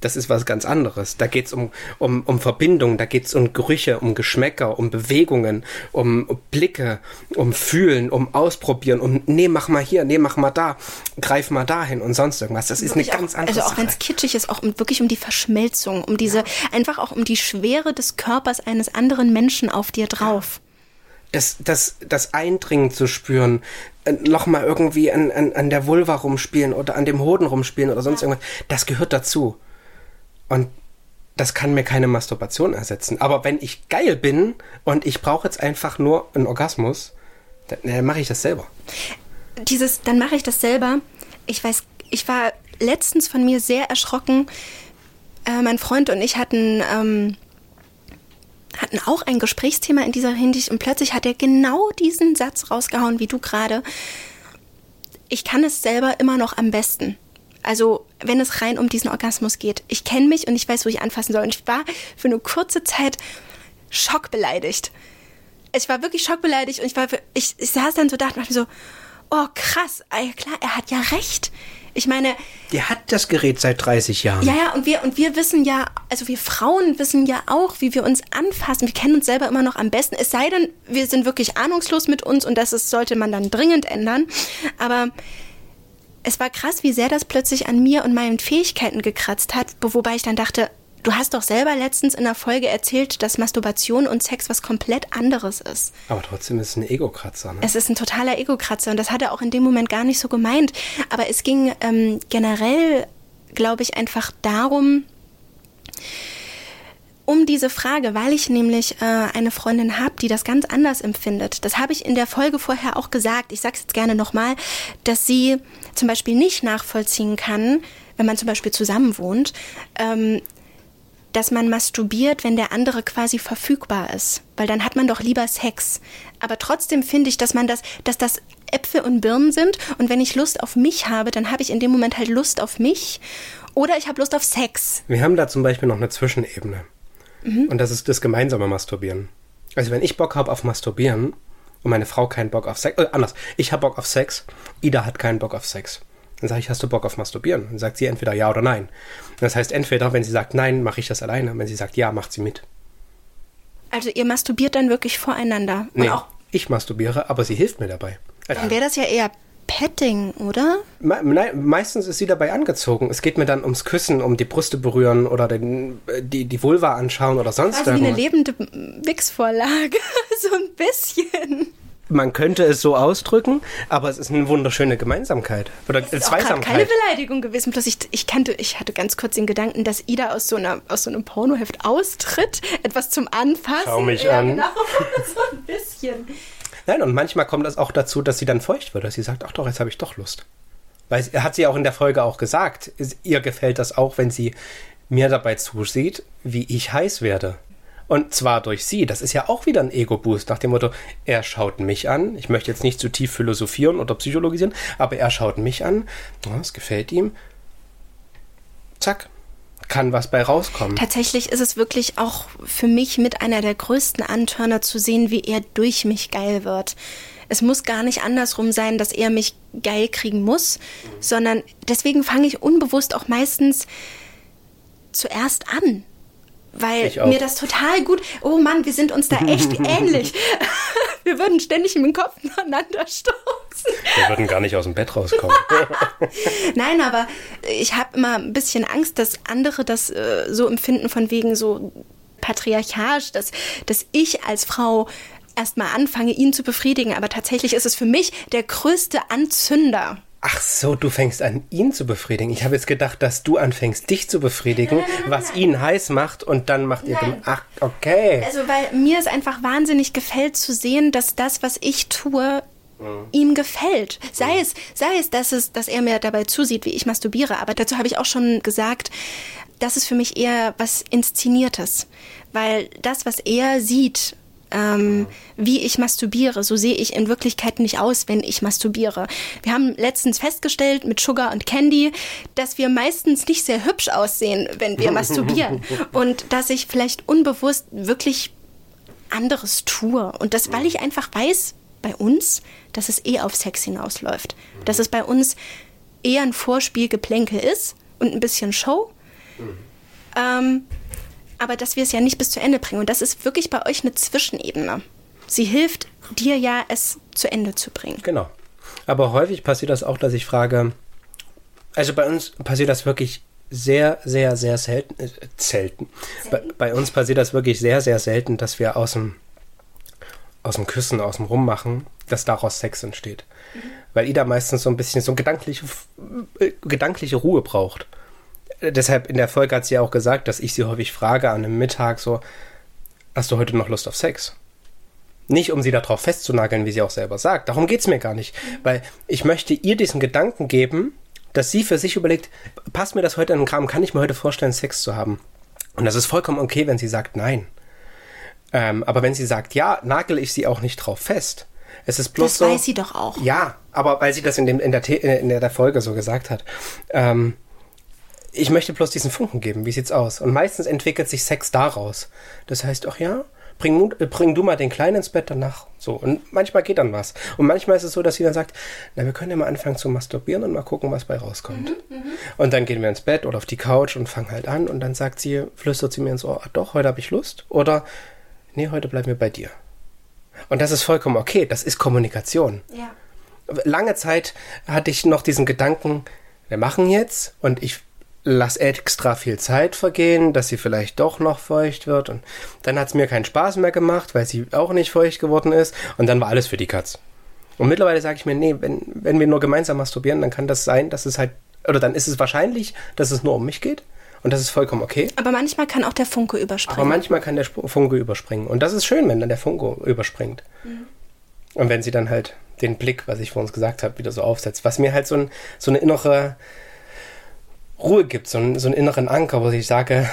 Das ist was ganz anderes. Da geht's um, um, um Verbindung, da geht's um Gerüche, um Geschmäcker, um Bewegungen, um Blicke, um Fühlen, um Ausprobieren, um nee, mach mal hier, nee, mach mal da, greif mal dahin und sonst irgendwas. Das ist eine Wirklich ganz auch, andere Also auch wenn es kitschig ist, auch um, wirklich um die Verschmelzung, um diese, einfach auch um die Schwere des Körpers eines anderen Menschen auf dir drauf. das, das, das Eindringen zu spüren, äh, nochmal irgendwie an, an, an der Vulva rumspielen oder an dem Hoden rumspielen oder sonst irgendwas, das gehört dazu. Und das kann mir keine Masturbation ersetzen. Aber wenn ich geil bin und ich brauche jetzt einfach nur einen Orgasmus, dann, dann mache ich das selber. Dieses, dann mache ich das selber. Ich weiß, ich war letztens von mir sehr erschrocken. Äh, mein Freund und ich hatten, ähm, hatten auch ein Gesprächsthema in dieser Hinsicht und plötzlich hat er genau diesen Satz rausgehauen, wie du gerade. Ich kann es selber immer noch am besten. Also, wenn es rein um diesen Orgasmus geht. Ich kenne mich und ich weiß, wo ich anfassen soll. Und ich war für eine kurze Zeit schockbeleidigt. Ich war wirklich schockbeleidigt und ich war, ich, ich saß dann so da und dachte mir so, oh krass, ah, ja klar, er hat ja recht. Ich meine, Der hat das Gerät seit 30 Jahren. ja, ja, und wir, und wir wissen ja, also wir Frauen wissen ja auch, wie wir uns anfassen. Wir kennen uns selber immer noch am besten. Es sei denn, wir sind wirklich ahnungslos mit uns und das ist, sollte man dann dringend ändern. Aber es war krass, wie sehr das plötzlich an mir und meinen Fähigkeiten gekratzt hat, wobei ich dann dachte, du hast doch selber letztens in der Folge erzählt, dass Masturbation und Sex was komplett anderes ist. Aber trotzdem ist es ein Ego-Kratzer. Ne? Es ist ein totaler Ego-Kratzer und das hat er auch in dem Moment gar nicht so gemeint. Aber es ging ähm, generell, glaube ich, einfach darum, um diese Frage, weil ich nämlich äh, eine Freundin habe, die das ganz anders empfindet. Das habe ich in der Folge vorher auch gesagt. Ich sage es jetzt gerne nochmal, dass sie zum Beispiel nicht nachvollziehen kann, wenn man zum Beispiel zusammen wohnt, ähm, dass man masturbiert, wenn der andere quasi verfügbar ist. Weil dann hat man doch lieber Sex. Aber trotzdem finde ich, dass man das, dass das Äpfel und Birnen sind. Und wenn ich Lust auf mich habe, dann habe ich in dem Moment halt Lust auf mich. Oder ich habe Lust auf Sex. Wir haben da zum Beispiel noch eine Zwischenebene. Und das ist das gemeinsame Masturbieren. Also wenn ich Bock habe auf Masturbieren und meine Frau keinen Bock auf Sex, äh, anders, ich habe Bock auf Sex, Ida hat keinen Bock auf Sex. Dann sage ich, hast du Bock auf Masturbieren? Dann sagt sie entweder ja oder nein. Das heißt, entweder, wenn sie sagt nein, mache ich das alleine. Wenn sie sagt ja, macht sie mit. Also ihr masturbiert dann wirklich voreinander. Nee, ich masturbiere, aber sie hilft mir dabei. Dann wäre das ja eher Petting, oder? Me nein, meistens ist sie dabei angezogen. Es geht mir dann ums Küssen, um die Brüste berühren oder den, äh, die, die Vulva anschauen oder sonst Also wie eine irgendwas. lebende Wix-Vorlage. so ein bisschen. Man könnte es so ausdrücken, aber es ist eine wunderschöne Gemeinsamkeit. Oder Das ist gerade keine Zweisamkeit. Beleidigung gewesen. Bloß ich, ich kannte, ich hatte ganz kurz den Gedanken, dass Ida aus so, einer, aus so einem Pornoheft austritt, etwas zum Anfassen. Schau mich ja, an. Genau, so ein bisschen. Nein, und manchmal kommt es auch dazu, dass sie dann feucht wird, dass sie sagt, ach doch, jetzt habe ich doch Lust. Weil es- hat sie auch in der Folge auch gesagt, es- ihr gefällt das auch, wenn sie mir dabei zusieht, wie ich heiß werde. Und zwar durch sie. Das ist ja auch wieder ein Ego-Boost nach dem Motto, er schaut mich an. Ich möchte jetzt nicht zu tief philosophieren oder psychologisieren, aber er schaut mich an. Es gefällt ihm. Zack. Kann was bei rauskommen. Tatsächlich ist es wirklich auch für mich mit einer der größten Antörner zu sehen, wie er durch mich geil wird. Es muss gar nicht andersrum sein, dass er mich geil kriegen muss, sondern deswegen fange ich unbewusst auch meistens zuerst an. Weil mir das total gut. Oh Mann, wir sind uns da echt ähnlich. Wir würden ständig mit dem Kopf aneinander stoßen. Wir würden gar nicht aus dem Bett rauskommen. Nein, aber ich habe immer ein bisschen Angst, dass andere das äh, so empfinden von wegen so patriarchalisch, dass, dass ich als Frau erstmal anfange, ihn zu befriedigen. Aber tatsächlich ist es für mich der größte Anzünder. Ach so, du fängst an, ihn zu befriedigen. Ich habe jetzt gedacht, dass du anfängst, dich zu befriedigen, was ihn heiß macht und dann macht ihr... Nein. gem- Ach, okay. Also, weil mir es einfach wahnsinnig gefällt zu sehen, dass das, was ich tue, ihm gefällt. Sei es, sei es, dass es, dass er mir dabei zusieht, wie ich masturbiere. Aber dazu habe ich auch schon gesagt, das ist für mich eher was Inszeniertes. Weil das, was er sieht, ähm, wie ich masturbiere. So sehe ich in Wirklichkeit nicht aus, wenn ich masturbiere. Wir haben letztens festgestellt mit Sugar und Candy, dass wir meistens nicht sehr hübsch aussehen, wenn wir masturbieren. Und dass ich vielleicht unbewusst wirklich anderes tue. Und das, weil ich einfach weiß, bei uns, dass es eh auf Sex hinausläuft. Dass es bei uns eher ein Vorspielgeplänkel ist und ein bisschen Show. Ähm, aber dass wir es ja nicht bis zu Ende bringen. Und das ist wirklich bei euch eine Zwischenebene. Sie hilft dir ja, es zu Ende zu bringen. Genau. Aber häufig passiert das auch, dass ich frage, also bei uns passiert das wirklich sehr, sehr, sehr selten. Äh, selten. Bei, bei, uns passiert das wirklich sehr, sehr selten, dass wir aus dem, aus dem Küssen, aus dem Rummachen, dass daraus Sex entsteht. Mhm. Weil Ida meistens so ein bisschen so gedankliche, äh, gedankliche Ruhe braucht deshalb in der Folge hat sie ja auch gesagt, dass ich sie häufig frage an einem Mittag so, hast du heute noch Lust auf Sex? Nicht, um sie darauf festzunageln, wie sie auch selber sagt. Darum geht es mir gar nicht. Weil ich möchte ihr diesen Gedanken geben, dass sie für sich überlegt, passt mir das heute in den Kram, kann ich mir heute vorstellen, Sex zu haben? Und das ist vollkommen okay, wenn sie sagt nein. Ähm, aber wenn sie sagt ja, nagel ich sie auch nicht drauf fest. Es ist bloß das so. Das weiß sie doch auch. Ja, aber weil sie das in, dem, in, der, in der Folge so gesagt hat. Ähm, ich möchte bloß diesen Funken geben. Wie sieht's aus? Und meistens entwickelt sich Sex daraus. Das heißt, ach ja, bring, äh, bring du mal den Kleinen ins Bett danach. So. Und manchmal geht dann was. Und manchmal ist es so, dass sie dann sagt, na, wir können ja mal anfangen zu masturbieren und mal gucken, was bei rauskommt. Mhm, mhm. und dann gehen wir ins Bett oder auf die Couch und fangen halt an. Und dann sagt sie, flüstert sie mir ins Ohr, ach doch, heute habe ich Lust. Oder, nee, heute bleiben wir bei dir. Und das ist vollkommen okay. Das ist Kommunikation. Ja. Lange Zeit hatte ich noch diesen Gedanken, wir machen jetzt und ich lass extra viel Zeit vergehen, dass sie vielleicht doch noch feucht wird. Und dann hat es mir keinen Spaß mehr gemacht, weil sie auch nicht feucht geworden ist. Und dann war alles für die Katz. Und mittlerweile sage ich mir, nee, wenn, wenn wir nur gemeinsam masturbieren, dann kann das sein, dass es halt, oder dann ist es wahrscheinlich, dass es nur um mich geht. Und das ist vollkommen okay. Aber manchmal kann auch der Funke überspringen. Aber manchmal kann der Funke überspringen. Und das ist schön, wenn dann der Funke überspringt. Mhm. Und wenn sie dann halt den Blick, was ich vor uns gesagt habe, wieder so aufsetzt. Was mir halt so, ein, so eine innere, Ruhe gibt, so, einen, so einen inneren Anker, wo ich sage,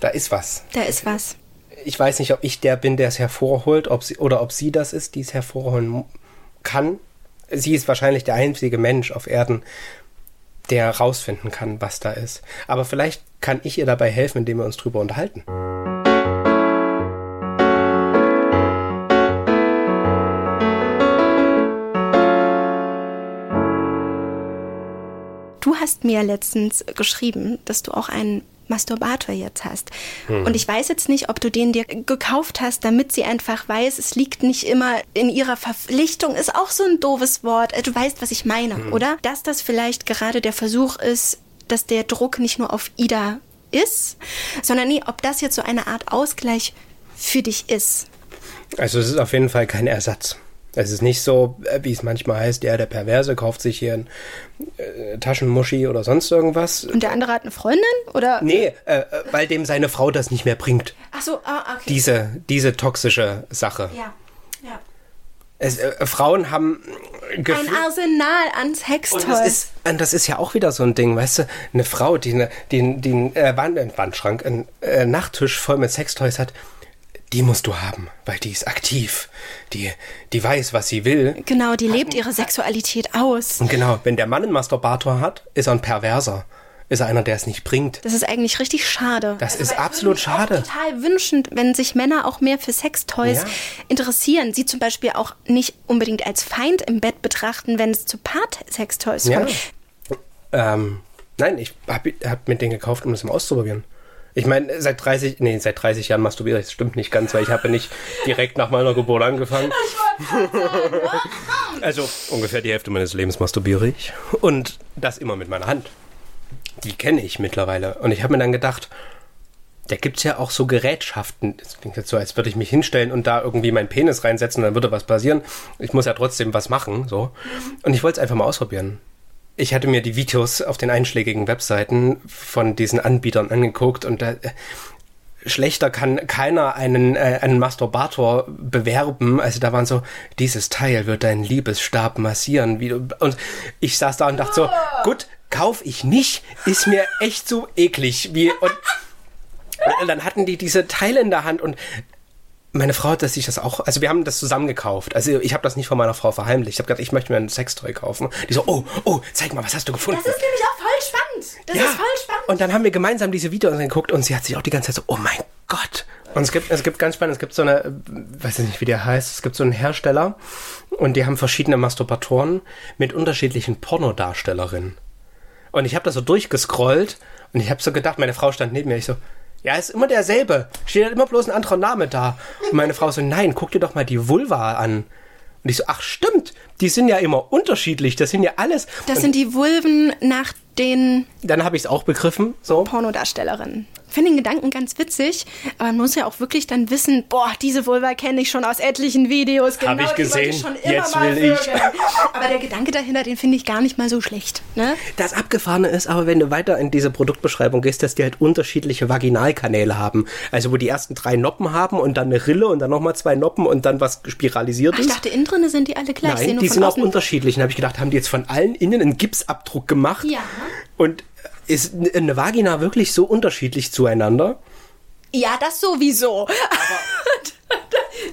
da ist was. Da ist was. Ich weiß nicht, ob ich der bin, der es hervorholt, ob sie, oder ob sie das ist, die es hervorholen kann. Sie ist wahrscheinlich der einzige Mensch auf Erden, der herausfinden kann, was da ist. Aber vielleicht kann ich ihr dabei helfen, indem wir uns drüber unterhalten. Hast mir letztens geschrieben, dass du auch einen Masturbator jetzt hast. Hm. Und ich weiß jetzt nicht, ob du den dir gekauft hast, damit sie einfach weiß, es liegt nicht immer in ihrer Verpflichtung, ist auch so ein doofes Wort. Äh, du weißt, was ich meine, hm. oder? Dass das vielleicht gerade der Versuch ist, dass der Druck nicht nur auf Ida ist, sondern nee, ob das jetzt so eine Art Ausgleich für dich ist. Also es ist auf jeden Fall kein Ersatz. Es ist nicht so, äh, wie es manchmal heißt, der, der Perverse kauft sich hier ein äh, Taschenmuschi oder sonst irgendwas. Und der andere hat eine Freundin? Oder? Nee, äh, äh weil dem seine Frau das nicht mehr bringt. Ach so, ah, okay. Diese, diese toxische Sache. Ja, ja. Es, äh, Frauen haben Gefühl, ein Arsenal an Sextoys. Und das, ist, und das ist ja auch wieder so ein Ding, weißt du, eine Frau, die, eine, die, die einen äh, Wand, Wandschrank, einen äh, Nachttisch voll mit Sextoys hat, die musst du haben, weil die ist aktiv. Die, die weiß, was sie will. Genau, die lebt ihre Sexualität aus. Und genau, wenn der Mann einen Masturbator hat, ist er ein Perverser. Ist er einer, der es nicht bringt. Das ist eigentlich richtig schade. Das also, ist absolut schade. total wünschend, wenn sich Männer auch mehr für Sextoys ja. interessieren. Sie zum Beispiel auch nicht unbedingt als Feind im Bett betrachten, wenn es zu Part-Sextoys kommt. Ja. Ähm, nein, ich habe hab mir den gekauft, um das mal auszuprobieren. Ich meine, seit 30, nee, seit 30 Jahren masturbiere ich. Das stimmt nicht ganz, weil ich habe nicht direkt nach meiner Geburt angefangen. also ungefähr die Hälfte meines Lebens masturbiere ich. Und das immer mit meiner Hand. Die kenne ich mittlerweile. Und ich habe mir dann gedacht, da gibt es ja auch so Gerätschaften. Das klingt jetzt so, als würde ich mich hinstellen und da irgendwie meinen Penis reinsetzen und dann würde was passieren. Ich muss ja trotzdem was machen. so. Und ich wollte es einfach mal ausprobieren ich hatte mir die Videos auf den einschlägigen Webseiten von diesen Anbietern angeguckt und da, schlechter kann keiner einen, äh, einen Masturbator bewerben. Also da waren so, dieses Teil wird deinen Liebesstab massieren. Wie und ich saß da und dachte so, gut, kauf ich nicht, ist mir echt so eklig. Wie, und, und dann hatten die diese Teile in der Hand und meine Frau hat sich das auch, also wir haben das zusammen gekauft. Also ich habe das nicht von meiner Frau verheimlicht. Ich habe gedacht, ich möchte mir ein Sextoy kaufen. Die so, oh, oh, zeig mal, was hast du gefunden? Das ist nämlich auch voll spannend. Das ja. ist voll spannend. Und dann haben wir gemeinsam diese Videos angeguckt und sie hat sich auch die ganze Zeit so, oh mein Gott. Und es gibt, es gibt ganz spannend, es gibt so eine, weiß ich nicht, wie der heißt, es gibt so einen Hersteller und die haben verschiedene Masturbatoren mit unterschiedlichen Pornodarstellerinnen. Und ich habe da so durchgescrollt und ich habe so gedacht, meine Frau stand neben mir, ich so, ja, ist immer derselbe. Steht halt immer bloß ein anderer Name da. Und meine Frau so, nein, guck dir doch mal die Vulva an. Und ich so, ach stimmt, die sind ja immer unterschiedlich. Das sind ja alles. Das und sind die Vulven nach den dann habe ich es auch begriffen. So. Pornodarstellerinnen. Finde den Gedanken ganz witzig, aber man muss ja auch wirklich dann wissen, boah, diese Vulva kenne ich schon aus etlichen Videos. Genau, Hab ich gesehen. schon immer Jetzt mal will ich. vögeln. Aber der Gedanke dahinter, den finde ich gar nicht mal so schlecht. Ne? Das Abgefahrene ist aber, wenn du weiter in diese Produktbeschreibung gehst, dass die halt unterschiedliche Vaginalkanäle haben. Also wo die ersten drei Noppen haben und dann eine Rille und dann nochmal zwei Noppen und dann was spiralisiert Ach, ich ist. dachte, innen drinne sind die alle gleich. Nein, die sind auch unterschiedlich. Und habe ich gedacht, haben die jetzt von allen innen einen Gipsabdruck gemacht? Ja. Und ist eine Vagina wirklich so unterschiedlich zueinander? Ja, das sowieso.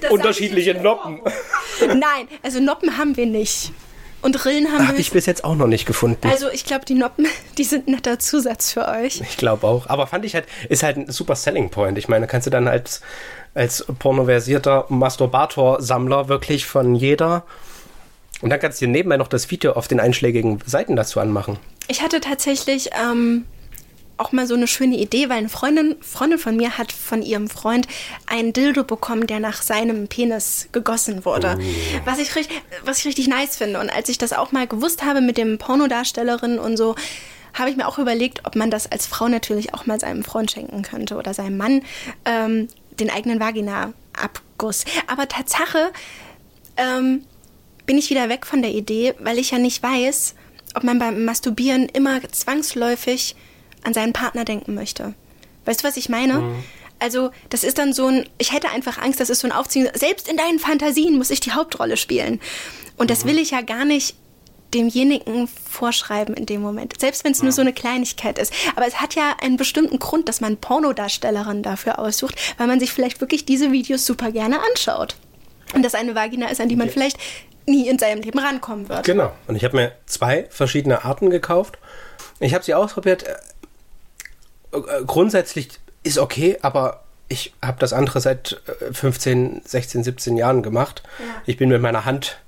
Das Unterschiedliche Noppen. Nein, also Noppen haben wir nicht. Und Rillen haben Habe wir. ich bis jetzt auch noch nicht gefunden. Also ich glaube, die Noppen, die sind ein netter Zusatz für euch. Ich glaube auch. Aber fand ich halt, ist halt ein super Selling Point. Ich meine, kannst du dann als, als pornoversierter Masturbator-Sammler wirklich von jeder. Und dann kannst du dir nebenbei noch das Video auf den einschlägigen Seiten dazu anmachen. Ich hatte tatsächlich ähm, auch mal so eine schöne Idee, weil eine Freundin, Freundin von mir hat von ihrem Freund einen Dildo bekommen, der nach seinem Penis gegossen wurde. Was, ich richtig, was ich richtig nice finde. Und als ich das auch mal gewusst habe mit dem Pornodarstellerin und so, habe ich mir auch überlegt, ob man das als Frau natürlich auch mal seinem Freund schenken könnte oder seinem Mann ähm, den eigenen Vagina-Abguss. Aber Tatsache ähm, bin ich wieder weg von der Idee, weil ich ja nicht weiß, ob man beim Masturbieren immer zwangsläufig an seinen Partner denken möchte. Weißt du, was ich meine? Also, das ist dann so ein, ich hätte einfach Angst, das ist so ein Aufziehen, selbst in deinen Fantasien muss ich die Hauptrolle spielen. Und das will ich ja gar nicht demjenigen vorschreiben in dem Moment. Selbst wenn es nur so eine Kleinigkeit ist. Aber es hat ja einen bestimmten Grund, dass man Pornodarstellerin dafür aussucht, weil man sich vielleicht wirklich diese Videos super gerne anschaut. Und das eine Vagina ist, an die man vielleicht nie in seinem Leben rankommen wird. Genau. Und ich habe mir zwei verschiedene Arten gekauft. Ich habe sie ausprobiert. Äh, Grundsätzlich ist okay, aber ich habe das andere seit äh, 15, 16, 17 Jahren gemacht. Ich bin mit meiner Hand,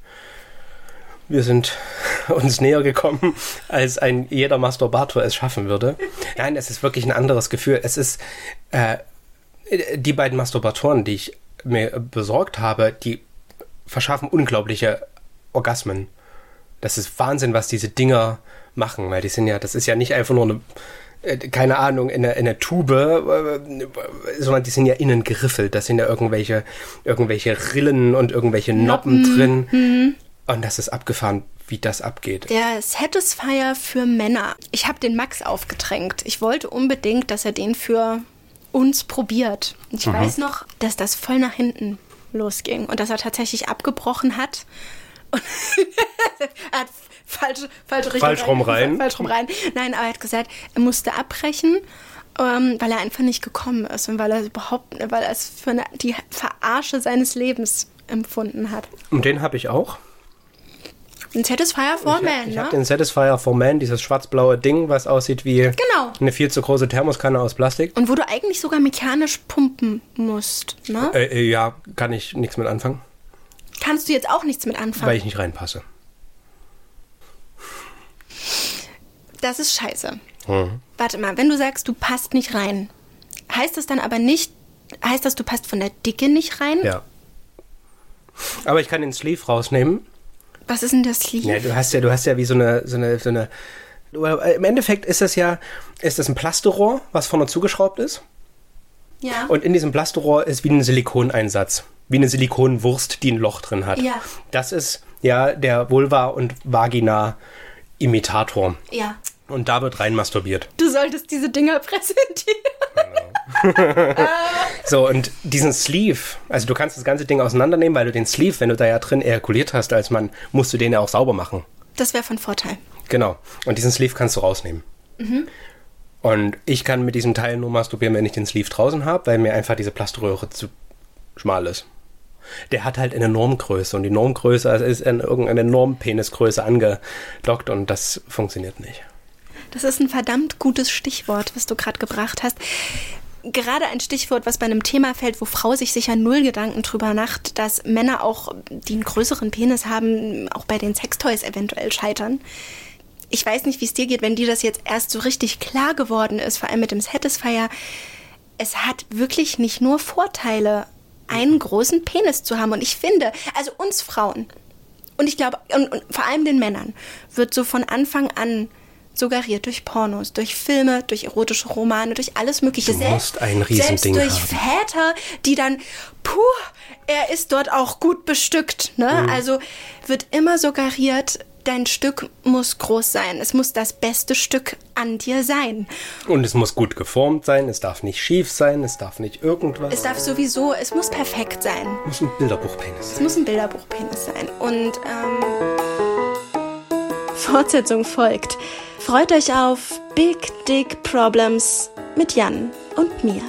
wir sind uns näher gekommen, als ein jeder Masturbator es schaffen würde. Nein, es ist wirklich ein anderes Gefühl. Es ist äh, die beiden Masturbatoren, die ich mir besorgt habe, die verschaffen unglaubliche Orgasmen. Das ist Wahnsinn, was diese Dinger machen, weil die sind ja, das ist ja nicht einfach nur eine, äh, keine Ahnung, in der, in der Tube, äh, sondern die sind ja innen geriffelt. Da sind ja irgendwelche, irgendwelche Rillen und irgendwelche Noppen, drin. Und das ist abgefahren, wie das abgeht. Der Satisfier für Männer. Ich habe den Max aufgedrängt. Ich wollte unbedingt, dass er den für uns probiert. Ich weiß noch, dass das voll nach hinten losging und dass er tatsächlich abgebrochen hat. Und er hat falsche, falsche Richtung Falsch rum rein. Falsch rum rein. Nein, aber er hat gesagt, er musste abbrechen, ähm, weil er einfach nicht gekommen ist und weil er überhaupt, weil er es für eine, die Verarsche seines Lebens empfunden hat. Und den habe ich auch. Ein Satisfier for Ich, Man, ich ne? habe den Satisfier for Man, dieses schwarz-blaue Ding, was aussieht wie Genau. eine viel zu große Thermoskanne aus Plastik. Und wo du eigentlich sogar mechanisch pumpen musst, ne? Äh, äh, ja, kann ich nichts mit anfangen, Kannst du jetzt auch nichts mit anfangen. weil ich nicht reinpasse. das ist scheiße. Mhm. Warte mal, wenn du sagst, du passt nicht rein, heißt das dann aber nicht, heißt das, du passt von der Dicke nicht rein? Ja. Aber ich kann den Sleeve rausnehmen. Was ist denn das Sleeve? Ja, du hast ja, du hast ja wie so eine, so eine, so eine. äh, Im Endeffekt ist das ja, ist das ein Plasterohr, was vorne zugeschraubt ist. Ja. Und in diesem Plasterohr ist wie ein Silikoneinsatz. Wie eine Silikonwurst, die ein Loch drin hat. Ja. Das ist ja der Vulva- und Vagina-Imitator. ja. Und da wird rein masturbiert. Du solltest diese Dinger präsentieren. so, und diesen Sleeve, also du kannst das ganze Ding auseinandernehmen, weil du den Sleeve, wenn du da ja drin ejakuliert hast als Mann, musst du den ja auch sauber machen. Das wäre von Vorteil. Genau. Und diesen Sleeve kannst du rausnehmen. Mhm. Und ich kann mit diesem Teil nur masturbieren, wenn ich den Sleeve draußen habe, weil mir einfach diese Plaströhre zu schmal ist. Der hat halt eine Normgröße und die Normgröße ist in irgendeine Normpenisgröße angedockt und das funktioniert nicht. Das ist ein verdammt gutes Stichwort, was du gerade gebracht hast. Gerade ein Stichwort, was bei einem Thema fällt, wo Frau sich sicher null Gedanken drüber macht, dass Männer auch, die einen größeren Penis haben, auch bei den Sextoys eventuell scheitern. Ich weiß nicht, wie es dir geht, wenn dir das jetzt erst so richtig klar geworden ist, vor allem mit dem Satisfier. Es hat wirklich nicht nur Vorteile, einen großen Penis zu haben. Und ich finde, also uns Frauen, und ich glaube, und, und vor allem den Männern, wird so von Anfang an suggeriert durch Pornos, durch Filme, durch erotische Romane, durch alles Mögliche. Du musst ein Riesending selbst durch haben. Väter, die dann, puh, er ist dort auch gut bestückt. Ne? Mhm. Also wird immer suggeriert, dein Stück muss groß sein. Es muss das beste Stück an dir sein. Und es muss gut geformt sein, es darf nicht schief sein, es darf nicht irgendwas. Es darf sowieso, es muss perfekt sein. Es muss ein Bilderbuchpenis sein. Es muss ein Bilderbuchpenis sein. Und ähm, Fortsetzung folgt. Freut euch auf Big Dick Problems mit Jan und mir.